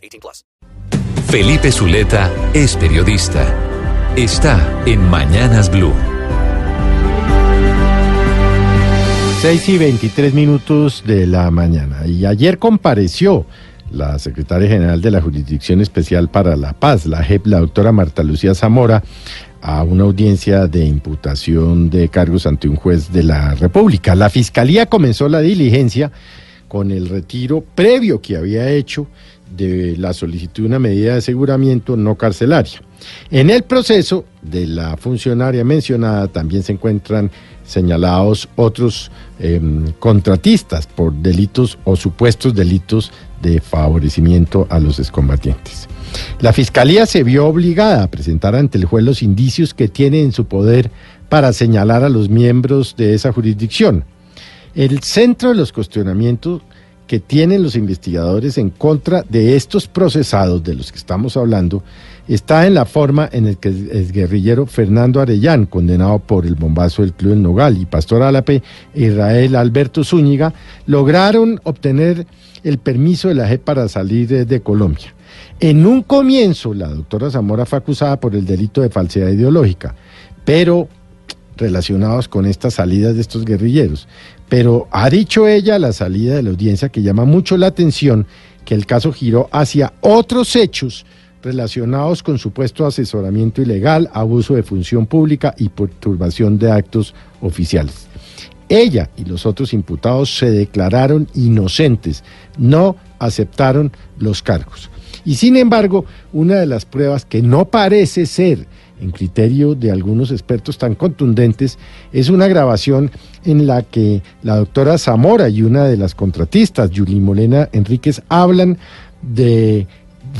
18 plus. Felipe Zuleta es periodista. Está en Mañanas Blue. 6 y 23 minutos de la mañana. Y ayer compareció la secretaria general de la Jurisdicción Especial para la Paz, la JEP, la doctora Marta Lucía Zamora, a una audiencia de imputación de cargos ante un juez de la República. La Fiscalía comenzó la diligencia con el retiro previo que había hecho de la solicitud de una medida de aseguramiento no carcelaria. En el proceso de la funcionaria mencionada también se encuentran señalados otros eh, contratistas por delitos o supuestos delitos de favorecimiento a los excombatientes. La Fiscalía se vio obligada a presentar ante el juez los indicios que tiene en su poder para señalar a los miembros de esa jurisdicción. El centro de los cuestionamientos que tienen los investigadores en contra de estos procesados de los que estamos hablando está en la forma en la que el guerrillero Fernando Arellán, condenado por el bombazo del Club del Nogal, y Pastor Álape e Israel Alberto Zúñiga, lograron obtener el permiso de la JEP para salir de Colombia. En un comienzo, la doctora Zamora fue acusada por el delito de falsedad ideológica, pero relacionados con estas salidas de estos guerrilleros. Pero ha dicho ella la salida de la audiencia que llama mucho la atención que el caso giró hacia otros hechos relacionados con supuesto asesoramiento ilegal, abuso de función pública y perturbación de actos oficiales. Ella y los otros imputados se declararon inocentes, no aceptaron los cargos. Y sin embargo, una de las pruebas que no parece ser, en criterio de algunos expertos tan contundentes, es una grabación en la que la doctora Zamora y una de las contratistas, Yuli Molena Enríquez, hablan de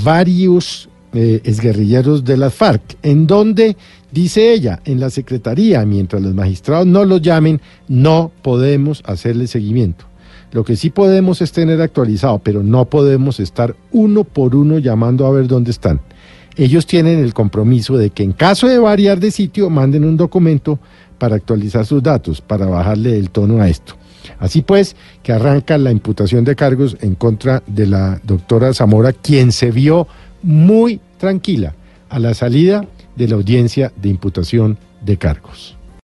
varios eh, exguerrilleros de las FARC, en donde, dice ella, en la Secretaría, mientras los magistrados no los llamen, no podemos hacerle seguimiento. Lo que sí podemos es tener actualizado, pero no podemos estar uno por uno llamando a ver dónde están. Ellos tienen el compromiso de que en caso de variar de sitio manden un documento para actualizar sus datos, para bajarle el tono a esto. Así pues, que arranca la imputación de cargos en contra de la doctora Zamora, quien se vio muy tranquila a la salida de la audiencia de imputación de cargos.